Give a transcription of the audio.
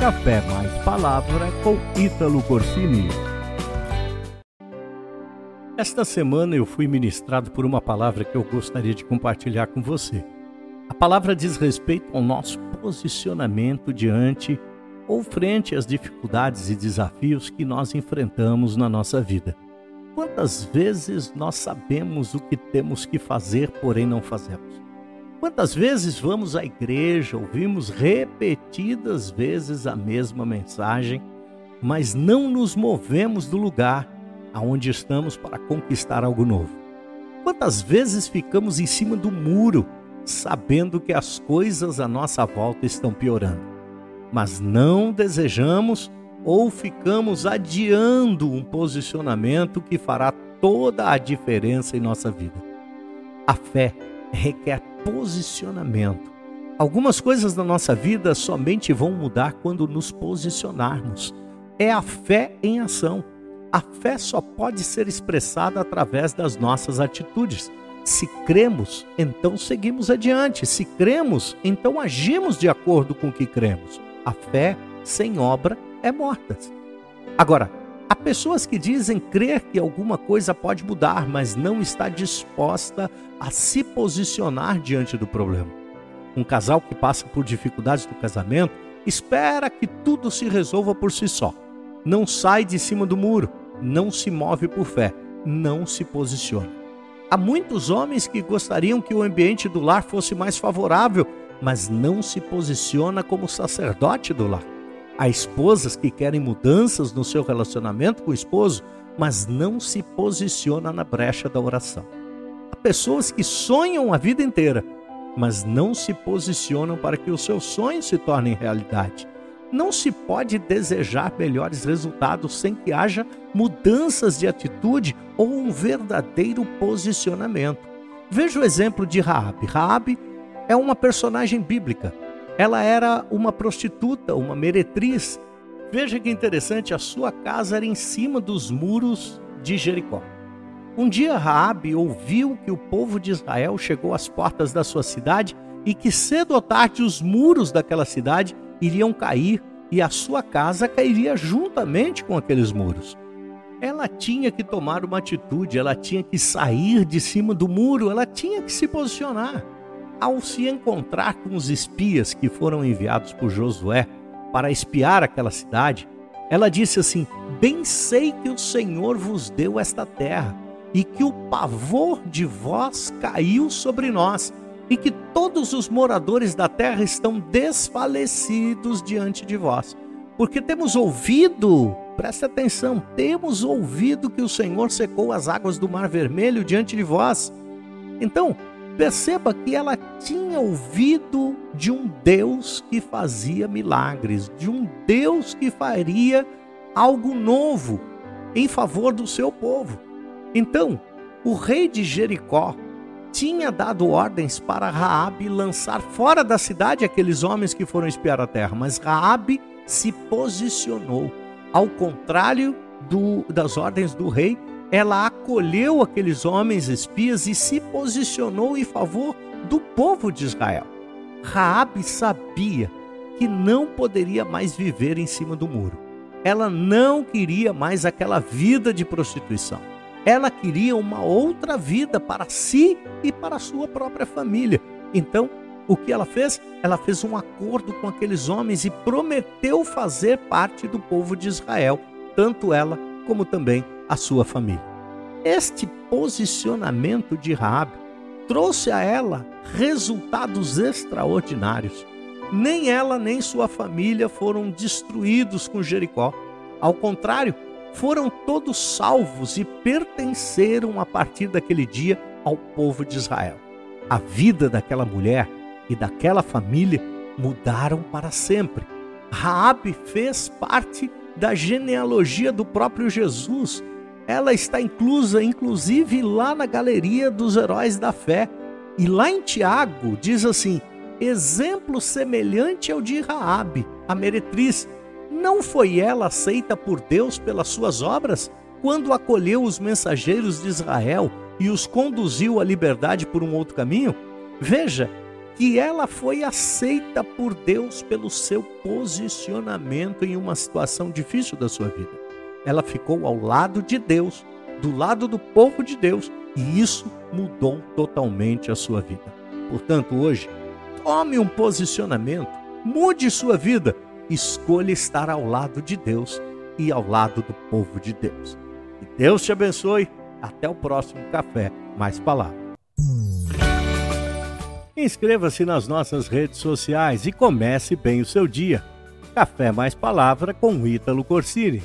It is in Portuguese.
Café Mais Palavra com Ítalo Corsini. Esta semana eu fui ministrado por uma palavra que eu gostaria de compartilhar com você. A palavra diz respeito ao nosso posicionamento diante ou frente às dificuldades e desafios que nós enfrentamos na nossa vida. Quantas vezes nós sabemos o que temos que fazer, porém não fazemos? Quantas vezes vamos à igreja, ouvimos repetidas vezes a mesma mensagem, mas não nos movemos do lugar aonde estamos para conquistar algo novo? Quantas vezes ficamos em cima do muro, sabendo que as coisas à nossa volta estão piorando, mas não desejamos ou ficamos adiando um posicionamento que fará toda a diferença em nossa vida? A fé requer posicionamento. Algumas coisas na nossa vida somente vão mudar quando nos posicionarmos. É a fé em ação. A fé só pode ser expressada através das nossas atitudes. Se cremos, então seguimos adiante. Se cremos, então agimos de acordo com o que cremos. A fé sem obra é morta. Agora, Há pessoas que dizem crer que alguma coisa pode mudar, mas não está disposta a se posicionar diante do problema. Um casal que passa por dificuldades no casamento espera que tudo se resolva por si só. Não sai de cima do muro, não se move por fé, não se posiciona. Há muitos homens que gostariam que o ambiente do lar fosse mais favorável, mas não se posiciona como sacerdote do lar. Há esposas que querem mudanças no seu relacionamento com o esposo, mas não se posiciona na brecha da oração. Há pessoas que sonham a vida inteira, mas não se posicionam para que os seus sonhos se tornem realidade. Não se pode desejar melhores resultados sem que haja mudanças de atitude ou um verdadeiro posicionamento. Veja o exemplo de Raabe. Raabe é uma personagem bíblica ela era uma prostituta, uma meretriz. Veja que interessante, a sua casa era em cima dos muros de Jericó. Um dia Raabe ouviu que o povo de Israel chegou às portas da sua cidade e que cedo ou tarde os muros daquela cidade iriam cair e a sua casa cairia juntamente com aqueles muros. Ela tinha que tomar uma atitude, ela tinha que sair de cima do muro, ela tinha que se posicionar ao se encontrar com os espias que foram enviados por Josué para espiar aquela cidade, ela disse assim: Bem sei que o Senhor vos deu esta terra, e que o pavor de vós caiu sobre nós, e que todos os moradores da terra estão desfalecidos diante de vós. Porque temos ouvido, preste atenção, temos ouvido que o Senhor secou as águas do Mar Vermelho diante de vós. Então, Perceba que ela tinha ouvido de um Deus que fazia milagres, de um Deus que faria algo novo em favor do seu povo. Então, o rei de Jericó tinha dado ordens para Raabe lançar fora da cidade aqueles homens que foram espiar a terra, mas Raabe se posicionou ao contrário do, das ordens do rei ela acolheu aqueles homens espias e se posicionou em favor do povo de Israel. Raabe sabia que não poderia mais viver em cima do muro. Ela não queria mais aquela vida de prostituição. Ela queria uma outra vida para si e para a sua própria família. Então, o que ela fez? Ela fez um acordo com aqueles homens e prometeu fazer parte do povo de Israel, tanto ela como também a sua família. Este posicionamento de Raabe trouxe a ela resultados extraordinários. Nem ela nem sua família foram destruídos com Jericó. Ao contrário, foram todos salvos e pertenceram a partir daquele dia ao povo de Israel. A vida daquela mulher e daquela família mudaram para sempre. Raabe fez parte da genealogia do próprio Jesus. Ela está inclusa, inclusive, lá na galeria dos heróis da fé. E lá em Tiago diz assim: exemplo semelhante ao de Raabe, a meretriz. Não foi ela aceita por Deus pelas suas obras quando acolheu os mensageiros de Israel e os conduziu à liberdade por um outro caminho? Veja que ela foi aceita por Deus pelo seu posicionamento em uma situação difícil da sua vida. Ela ficou ao lado de Deus, do lado do povo de Deus, e isso mudou totalmente a sua vida. Portanto, hoje, tome um posicionamento, mude sua vida, escolha estar ao lado de Deus e ao lado do povo de Deus. Que Deus te abençoe. Até o próximo Café Mais Palavra. Inscreva-se nas nossas redes sociais e comece bem o seu dia. Café Mais Palavra com Ítalo Corsini.